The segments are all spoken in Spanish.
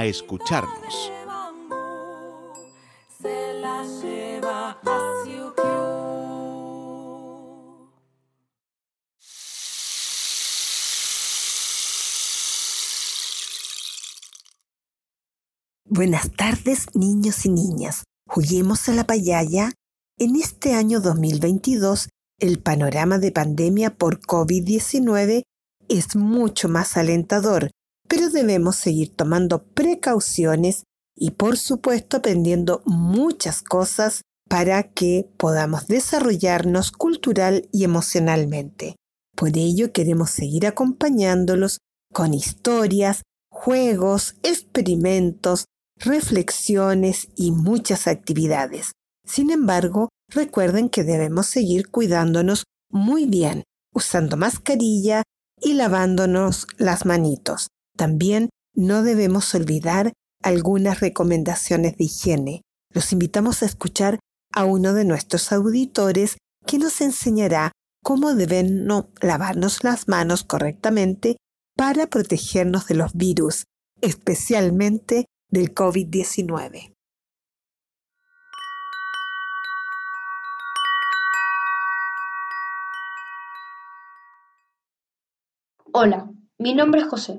escucharnos. Buenas tardes, niños y niñas. Juguemos a la payaya. En este año 2022, el panorama de pandemia por COVID-19 es mucho más alentador pero debemos seguir tomando precauciones y por supuesto aprendiendo muchas cosas para que podamos desarrollarnos cultural y emocionalmente. Por ello queremos seguir acompañándolos con historias, juegos, experimentos, reflexiones y muchas actividades. Sin embargo, recuerden que debemos seguir cuidándonos muy bien, usando mascarilla y lavándonos las manitos. También no debemos olvidar algunas recomendaciones de higiene. Los invitamos a escuchar a uno de nuestros auditores que nos enseñará cómo debemos lavarnos las manos correctamente para protegernos de los virus, especialmente del COVID-19. Hola, mi nombre es José.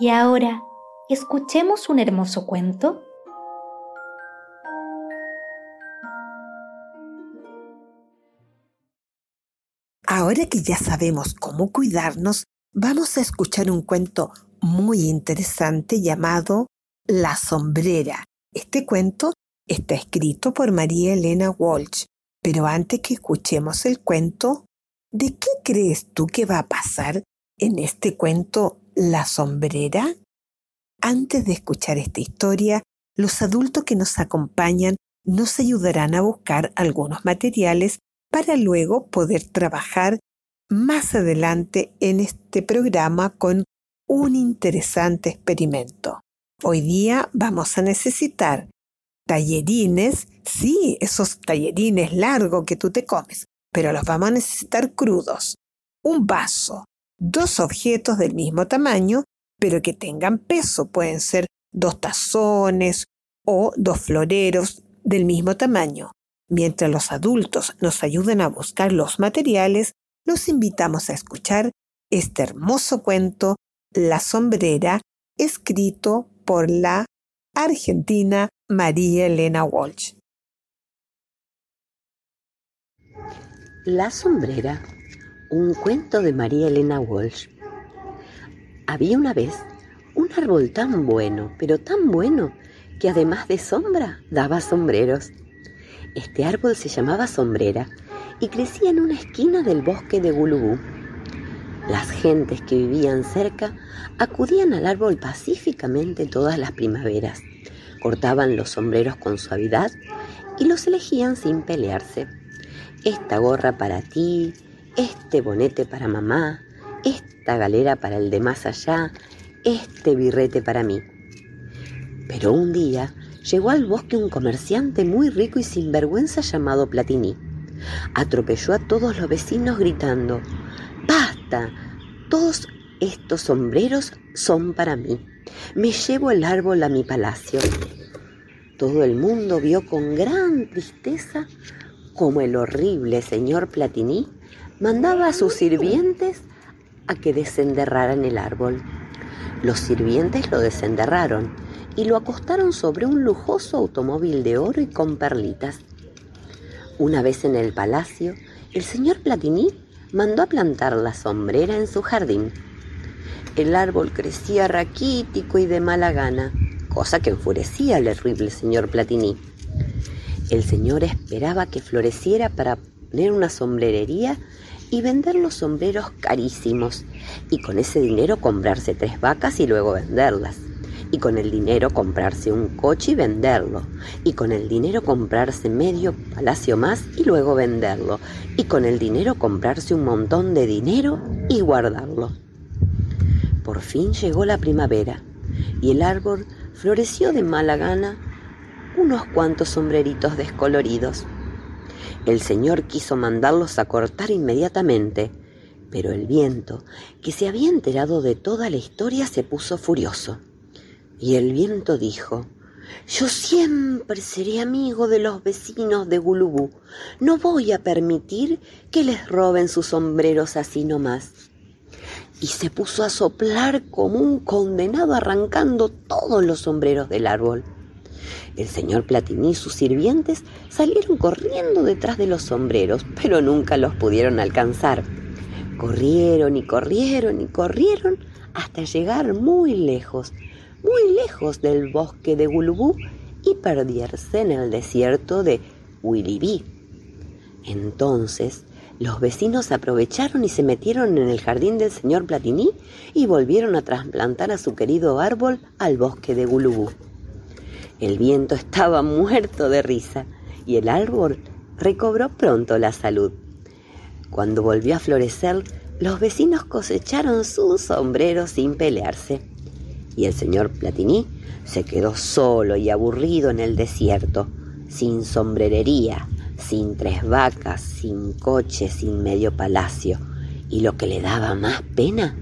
Y ahora, escuchemos un hermoso cuento. Ahora que ya sabemos cómo cuidarnos, vamos a escuchar un cuento muy interesante llamado La sombrera. Este cuento está escrito por María Elena Walsh. Pero antes que escuchemos el cuento, ¿de qué crees tú que va a pasar en este cuento la sombrera? Antes de escuchar esta historia, los adultos que nos acompañan nos ayudarán a buscar algunos materiales para luego poder trabajar más adelante en este programa con un interesante experimento. Hoy día vamos a necesitar tallerines, sí, esos tallerines largos que tú te comes, pero los vamos a necesitar crudos, un vaso, dos objetos del mismo tamaño, pero que tengan peso. Pueden ser dos tazones o dos floreros del mismo tamaño. Mientras los adultos nos ayuden a buscar los materiales, los invitamos a escuchar este hermoso cuento, La sombrera, escrito por la argentina María Elena Walsh. La sombrera un cuento de María Elena Walsh. Había una vez un árbol tan bueno, pero tan bueno, que además de sombra daba sombreros. Este árbol se llamaba sombrera y crecía en una esquina del bosque de Gulubú. Las gentes que vivían cerca acudían al árbol pacíficamente todas las primaveras, cortaban los sombreros con suavidad y los elegían sin pelearse. Esta gorra para ti, este bonete para mamá, esta galera para el de más allá, este birrete para mí. Pero un día llegó al bosque un comerciante muy rico y sinvergüenza llamado Platini. Atropelló a todos los vecinos gritando, ¡Basta! Todos estos sombreros son para mí. Me llevo el árbol a mi palacio. Todo el mundo vio con gran tristeza cómo el horrible señor Platini mandaba a sus sirvientes a que desenterraran el árbol. Los sirvientes lo desenterraron y lo acostaron sobre un lujoso automóvil de oro y con perlitas. Una vez en el palacio, el señor Platini mandó a plantar la sombrera en su jardín. El árbol crecía raquítico y de mala gana, cosa que enfurecía al horrible señor Platini. El señor esperaba que floreciera para poner una sombrerería y vender los sombreros carísimos, y con ese dinero comprarse tres vacas y luego venderlas y con el dinero comprarse un coche y venderlo, y con el dinero comprarse medio palacio más y luego venderlo, y con el dinero comprarse un montón de dinero y guardarlo. Por fin llegó la primavera y el árbol floreció de mala gana unos cuantos sombreritos descoloridos. El señor quiso mandarlos a cortar inmediatamente, pero el viento, que se había enterado de toda la historia, se puso furioso. Y el viento dijo, yo siempre seré amigo de los vecinos de Gulubú. No voy a permitir que les roben sus sombreros así nomás. Y se puso a soplar como un condenado arrancando todos los sombreros del árbol. El señor Platini y sus sirvientes salieron corriendo detrás de los sombreros, pero nunca los pudieron alcanzar. Corrieron y corrieron y corrieron hasta llegar muy lejos, muy lejos del bosque de Gulubú y perderse en el desierto de Wilibí. Entonces, los vecinos aprovecharon y se metieron en el jardín del señor Platini y volvieron a trasplantar a su querido árbol al bosque de Gulubú. El viento estaba muerto de risa y el árbol recobró pronto la salud. Cuando volvió a florecer, los vecinos cosecharon sus sombreros sin pelearse y el señor Platini se quedó solo y aburrido en el desierto, sin sombrerería, sin tres vacas, sin coche, sin medio palacio, y lo que le daba más pena,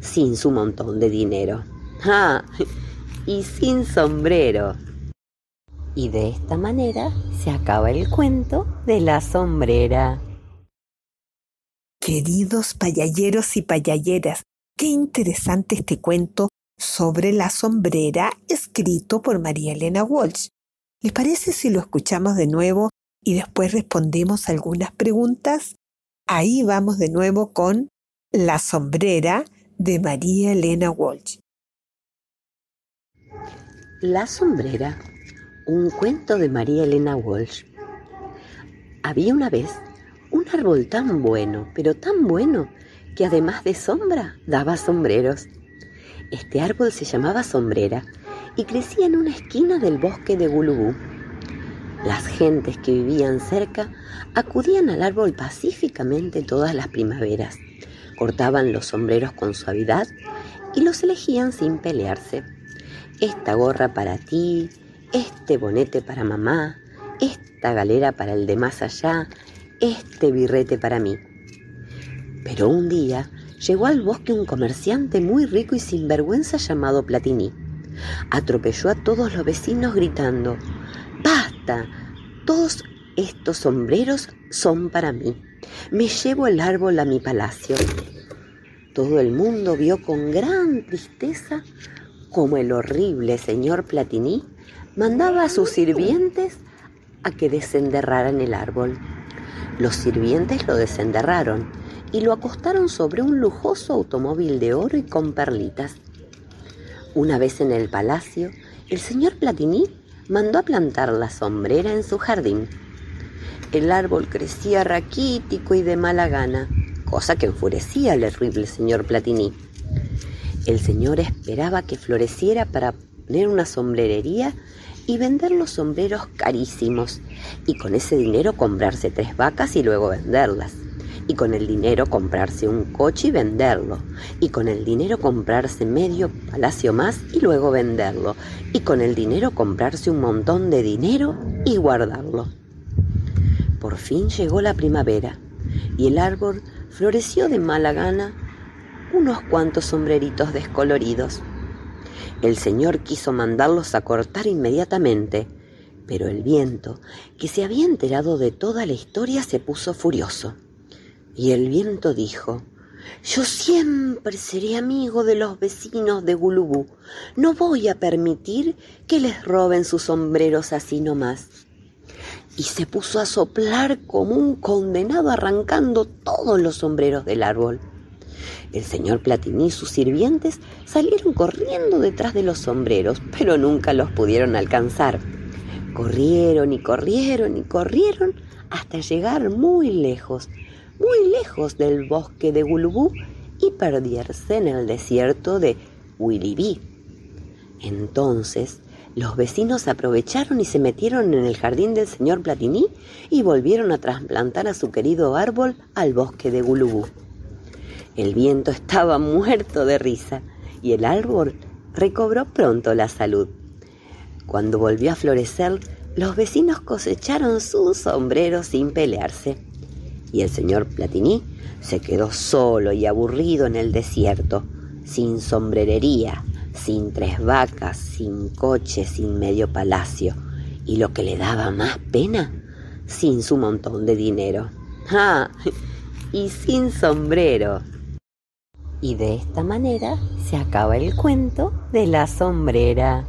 sin su montón de dinero. ¡Ah! Y sin sombrero. Y de esta manera se acaba el cuento de la sombrera. Queridos payalleros y payalleras, qué interesante este cuento sobre la sombrera escrito por María Elena Walsh. ¿Les parece si lo escuchamos de nuevo y después respondemos algunas preguntas? Ahí vamos de nuevo con La sombrera de María Elena Walsh. La sombrera, un cuento de María Elena Walsh. Había una vez un árbol tan bueno, pero tan bueno, que además de sombra daba sombreros. Este árbol se llamaba sombrera y crecía en una esquina del bosque de Gulubú. Las gentes que vivían cerca acudían al árbol pacíficamente todas las primaveras, cortaban los sombreros con suavidad y los elegían sin pelearse. Esta gorra para ti, este bonete para mamá, esta galera para el de más allá, este birrete para mí. Pero un día llegó al bosque un comerciante muy rico y sinvergüenza llamado Platini. Atropelló a todos los vecinos gritando, ¡Basta! Todos estos sombreros son para mí. Me llevo el árbol a mi palacio. Todo el mundo vio con gran tristeza cómo el horrible señor Platini mandaba a sus sirvientes a que desenterraran el árbol. Los sirvientes lo desenterraron y lo acostaron sobre un lujoso automóvil de oro y con perlitas. Una vez en el palacio, el señor Platini mandó a plantar la sombrera en su jardín. El árbol crecía raquítico y de mala gana, cosa que enfurecía al horrible señor Platini. El señor esperaba que floreciera para una sombrerería y vender los sombreros carísimos, y con ese dinero comprarse tres vacas y luego venderlas y con el dinero comprarse un coche y venderlo, y con el dinero comprarse medio palacio más y luego venderlo, y con el dinero comprarse un montón de dinero y guardarlo. Por fin llegó la primavera y el árbol floreció de mala gana unos cuantos sombreritos descoloridos. El señor quiso mandarlos a cortar inmediatamente, pero el viento, que se había enterado de toda la historia, se puso furioso. Y el viento dijo, yo siempre seré amigo de los vecinos de Gulubú. No voy a permitir que les roben sus sombreros así nomás. Y se puso a soplar como un condenado arrancando todos los sombreros del árbol. El señor Platini y sus sirvientes salieron corriendo detrás de los sombreros, pero nunca los pudieron alcanzar. Corrieron y corrieron y corrieron hasta llegar muy lejos, muy lejos del bosque de Gulubú y perderse en el desierto de Wilibí. Entonces los vecinos aprovecharon y se metieron en el jardín del señor Platini y volvieron a trasplantar a su querido árbol al bosque de Gulubú. El viento estaba muerto de risa y el árbol recobró pronto la salud. Cuando volvió a florecer, los vecinos cosecharon su sombrero sin pelearse. Y el señor Platini se quedó solo y aburrido en el desierto, sin sombrerería, sin tres vacas, sin coche, sin medio palacio. Y lo que le daba más pena, sin su montón de dinero. ¡Ah! Y sin sombrero. Y de esta manera se acaba el cuento de la sombrera.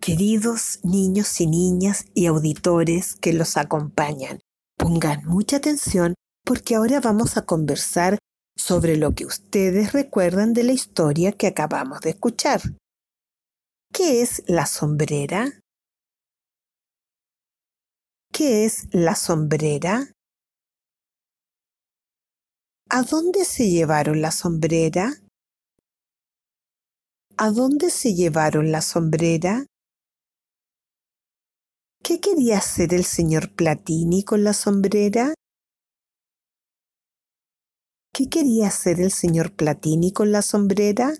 Queridos niños y niñas y auditores que los acompañan, pongan mucha atención porque ahora vamos a conversar sobre lo que ustedes recuerdan de la historia que acabamos de escuchar. ¿Qué es la sombrera? ¿Qué es la sombrera? ¿A dónde se llevaron la sombrera? ¿A dónde se llevaron la sombrera? ¿Qué quería hacer el señor Platini con la sombrera? ¿Qué quería hacer el señor Platini con la sombrera?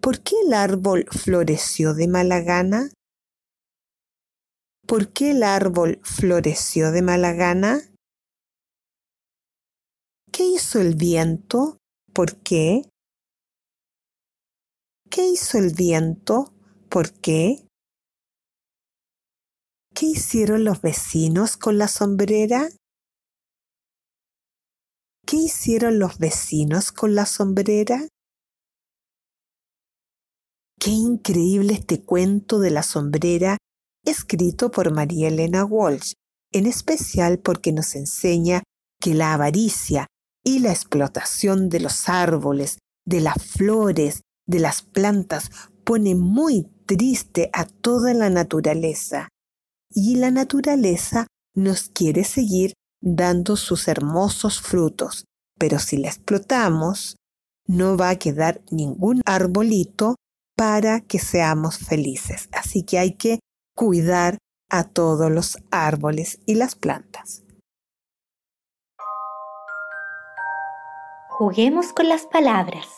¿Por qué el árbol floreció de mala gana? ¿Por qué el árbol floreció de mala gana? ¿Qué hizo el viento? ¿Por qué? ¿Qué hizo el viento? ¿Por qué? ¿Qué hicieron los vecinos con la sombrera? ¿Qué hicieron los vecinos con la sombrera? Qué increíble este cuento de la sombrera escrito por María Elena Walsh, en especial porque nos enseña que la avaricia y la explotación de los árboles, de las flores, de las plantas pone muy triste a toda la naturaleza y la naturaleza nos quiere seguir dando sus hermosos frutos, pero si la explotamos, no va a quedar ningún arbolito para que seamos felices. Así que hay que cuidar a todos los árboles y las plantas. Juguemos con las palabras.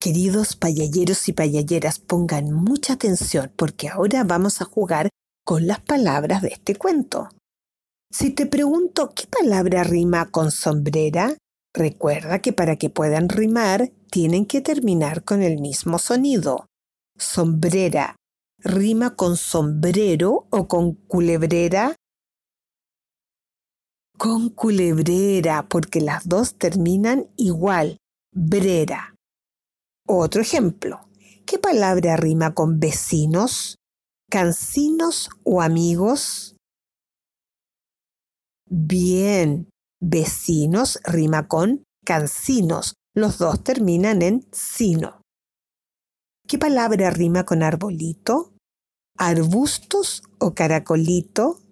Queridos payalleros y payalleras, pongan mucha atención porque ahora vamos a jugar con las palabras de este cuento. Si te pregunto qué palabra rima con sombrera, recuerda que para que puedan rimar tienen que terminar con el mismo sonido. Sombrera, ¿rima con sombrero o con culebrera? Con culebrera, porque las dos terminan igual. Brera. Otro ejemplo. ¿Qué palabra rima con vecinos, cancinos o amigos? Bien, vecinos rima con cancinos. Los dos terminan en sino. ¿Qué palabra rima con arbolito? ¿Arbustos o caracolito?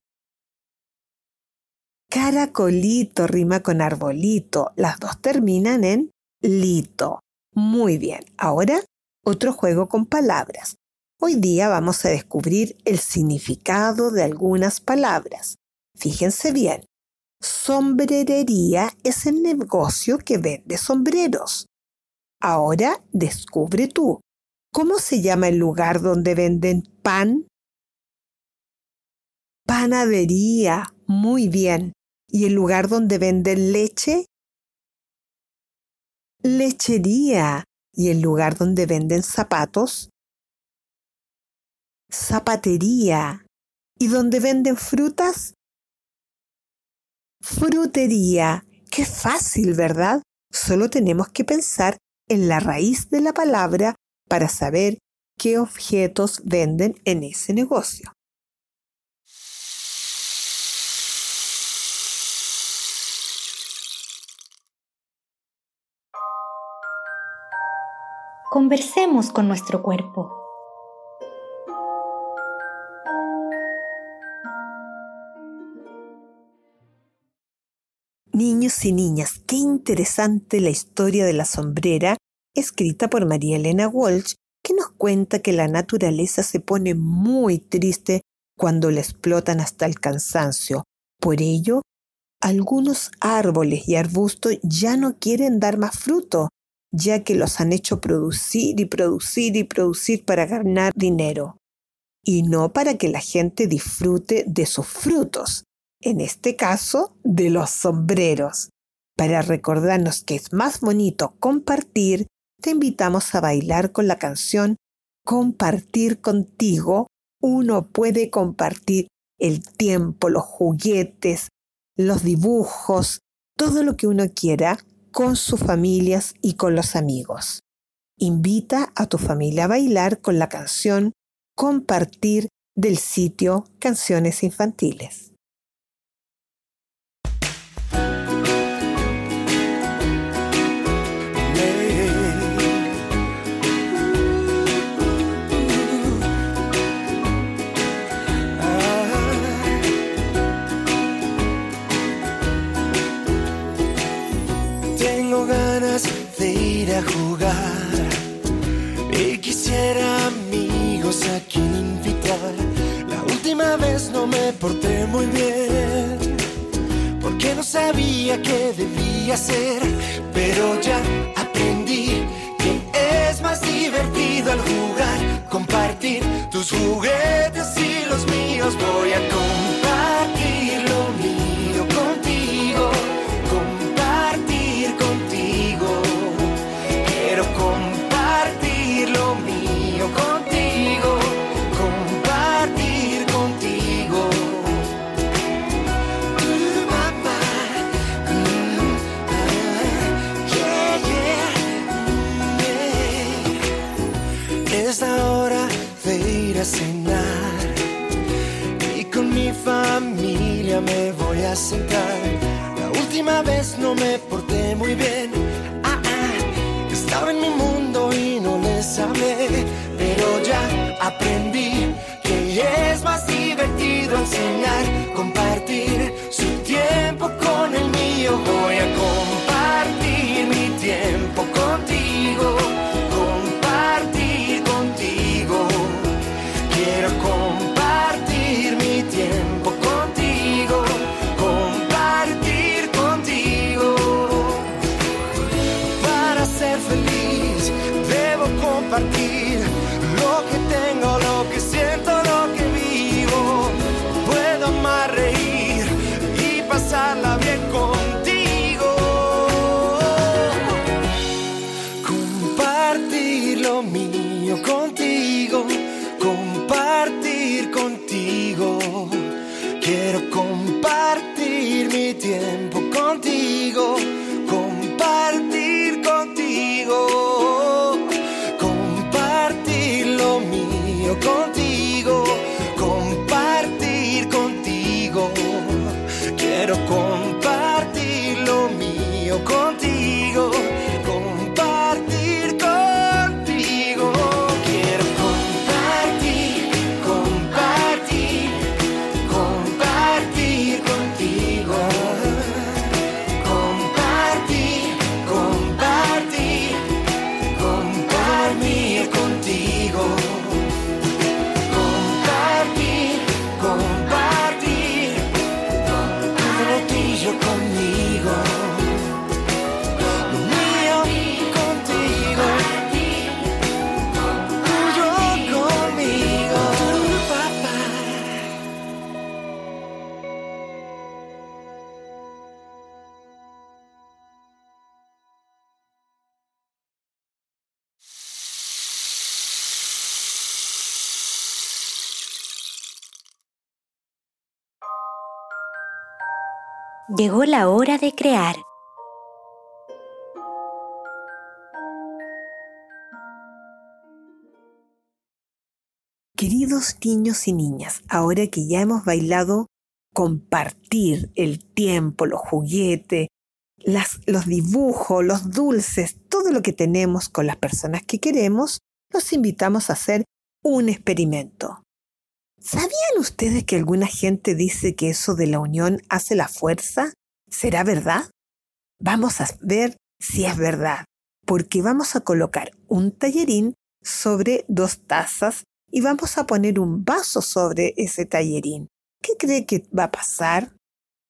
Caracolito rima con arbolito. Las dos terminan en lito. Muy bien. Ahora otro juego con palabras. Hoy día vamos a descubrir el significado de algunas palabras. Fíjense bien. Sombrerería es el negocio que vende sombreros. Ahora descubre tú. ¿Cómo se llama el lugar donde venden pan? Panadería. Muy bien. ¿Y el lugar donde venden leche? Lechería. ¿Y el lugar donde venden zapatos? Zapatería. ¿Y donde venden frutas? Frutería. Qué fácil, ¿verdad? Solo tenemos que pensar en la raíz de la palabra para saber qué objetos venden en ese negocio. Conversemos con nuestro cuerpo. Niños y niñas, qué interesante la historia de la sombrera escrita por María Elena Walsh, que nos cuenta que la naturaleza se pone muy triste cuando la explotan hasta el cansancio. Por ello, algunos árboles y arbustos ya no quieren dar más fruto, ya que los han hecho producir y producir y producir para ganar dinero, y no para que la gente disfrute de sus frutos, en este caso de los sombreros. Para recordarnos que es más bonito compartir te invitamos a bailar con la canción Compartir contigo. Uno puede compartir el tiempo, los juguetes, los dibujos, todo lo que uno quiera con sus familias y con los amigos. Invita a tu familia a bailar con la canción Compartir del sitio Canciones Infantiles. Quisiera amigos a quien invitar. La última vez no me porté muy bien porque no sabía qué debía hacer, pero ya La última vez no me porté muy bien. Llegó la hora de crear. Queridos niños y niñas, ahora que ya hemos bailado compartir el tiempo, los juguetes, las, los dibujos, los dulces, todo lo que tenemos con las personas que queremos, los invitamos a hacer un experimento. ¿Sabían ustedes que alguna gente dice que eso de la unión hace la fuerza? ¿Será verdad? Vamos a ver si es verdad, porque vamos a colocar un tallerín sobre dos tazas y vamos a poner un vaso sobre ese tallerín. ¿Qué cree que va a pasar?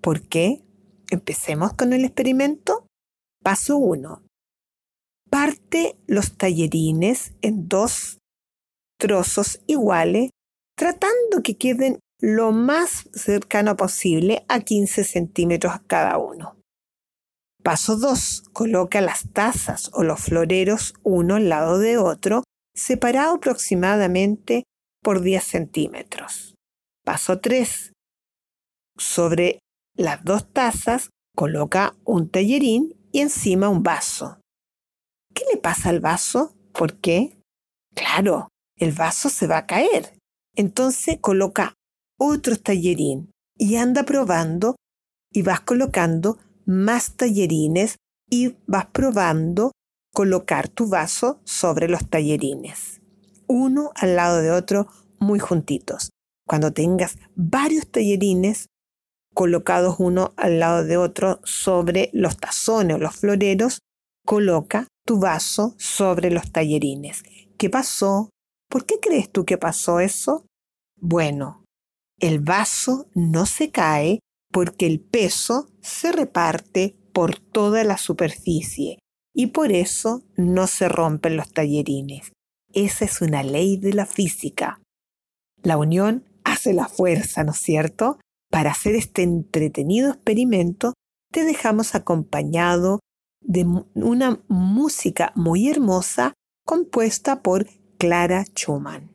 ¿Por qué? Empecemos con el experimento. Paso 1. Parte los tallerines en dos trozos iguales tratando que queden lo más cercano posible a 15 centímetros cada uno. Paso 2. Coloca las tazas o los floreros uno al lado de otro, separado aproximadamente por 10 centímetros. Paso 3. Sobre las dos tazas coloca un tallerín y encima un vaso. ¿Qué le pasa al vaso? ¿Por qué? Claro, el vaso se va a caer. Entonces coloca otro tallerín y anda probando y vas colocando más tallerines y vas probando colocar tu vaso sobre los tallerines, uno al lado de otro muy juntitos. Cuando tengas varios tallerines colocados uno al lado de otro sobre los tazones o los floreros, coloca tu vaso sobre los tallerines. ¿Qué pasó? ¿Por qué crees tú que pasó eso? Bueno, el vaso no se cae porque el peso se reparte por toda la superficie y por eso no se rompen los tallerines. Esa es una ley de la física. La unión hace la fuerza, ¿no es cierto? Para hacer este entretenido experimento, te dejamos acompañado de una música muy hermosa compuesta por Clara Schumann.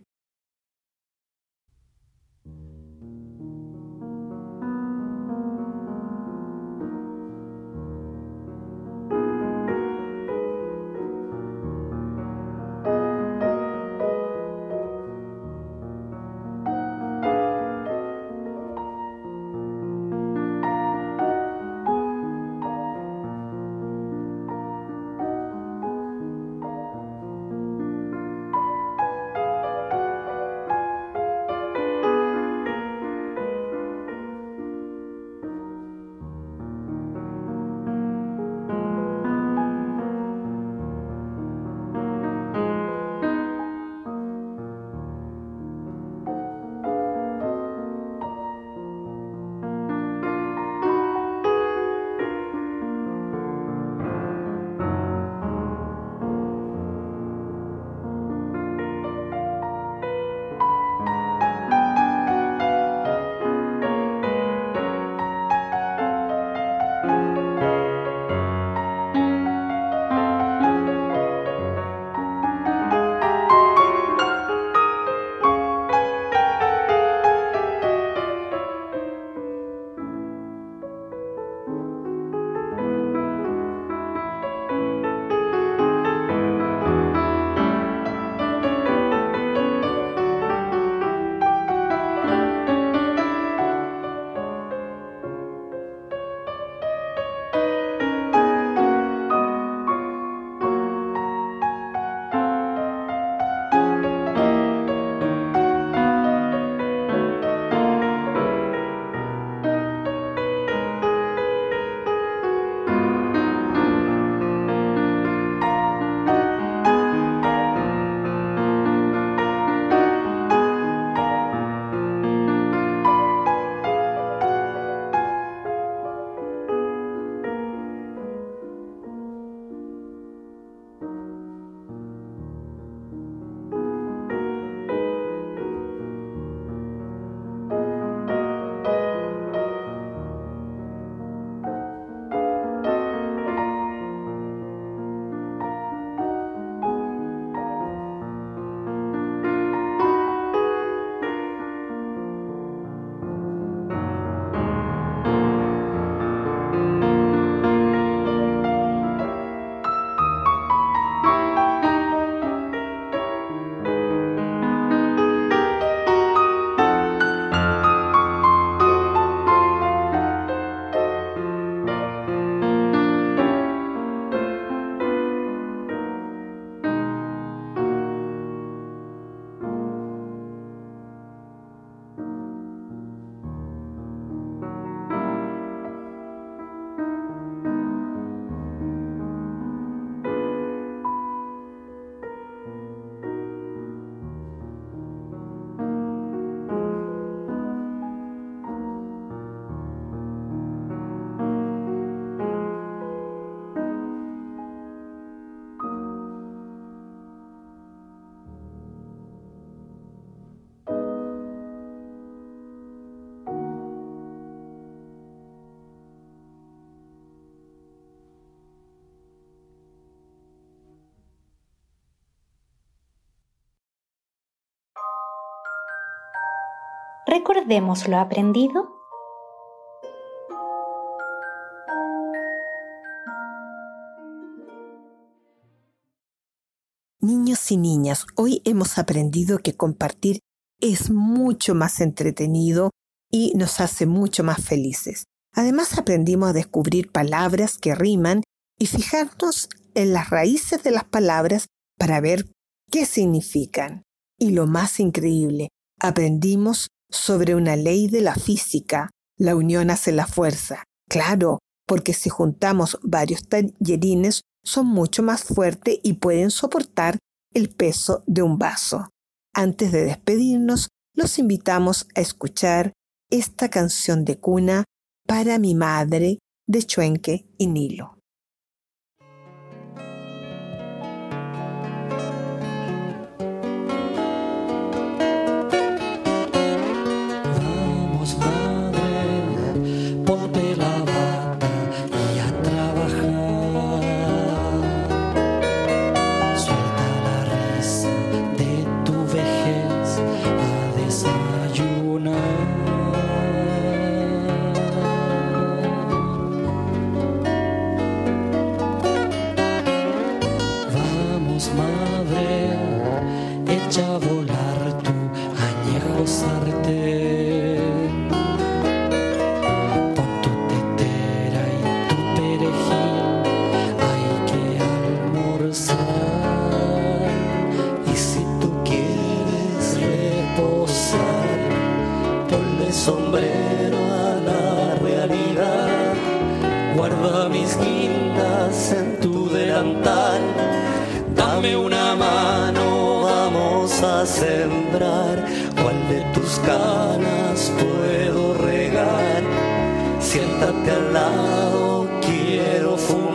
Recordemos lo aprendido. Niños y niñas, hoy hemos aprendido que compartir es mucho más entretenido y nos hace mucho más felices. Además aprendimos a descubrir palabras que riman y fijarnos en las raíces de las palabras para ver qué significan. Y lo más increíble, aprendimos sobre una ley de la física, la unión hace la fuerza. Claro, porque si juntamos varios tallerines son mucho más fuertes y pueden soportar el peso de un vaso. Antes de despedirnos, los invitamos a escuchar esta canción de cuna para mi madre de Chuenque y Nilo.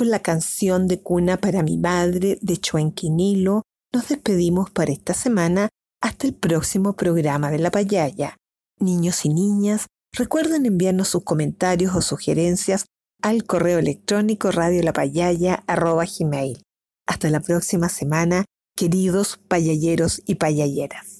con la canción de cuna para mi madre de Chuenquinilo, nos despedimos por esta semana hasta el próximo programa de La Payaya. Niños y niñas, recuerden enviarnos sus comentarios o sugerencias al correo electrónico radiolapayaya.gmail. Hasta la próxima semana, queridos payayeros y payayeras.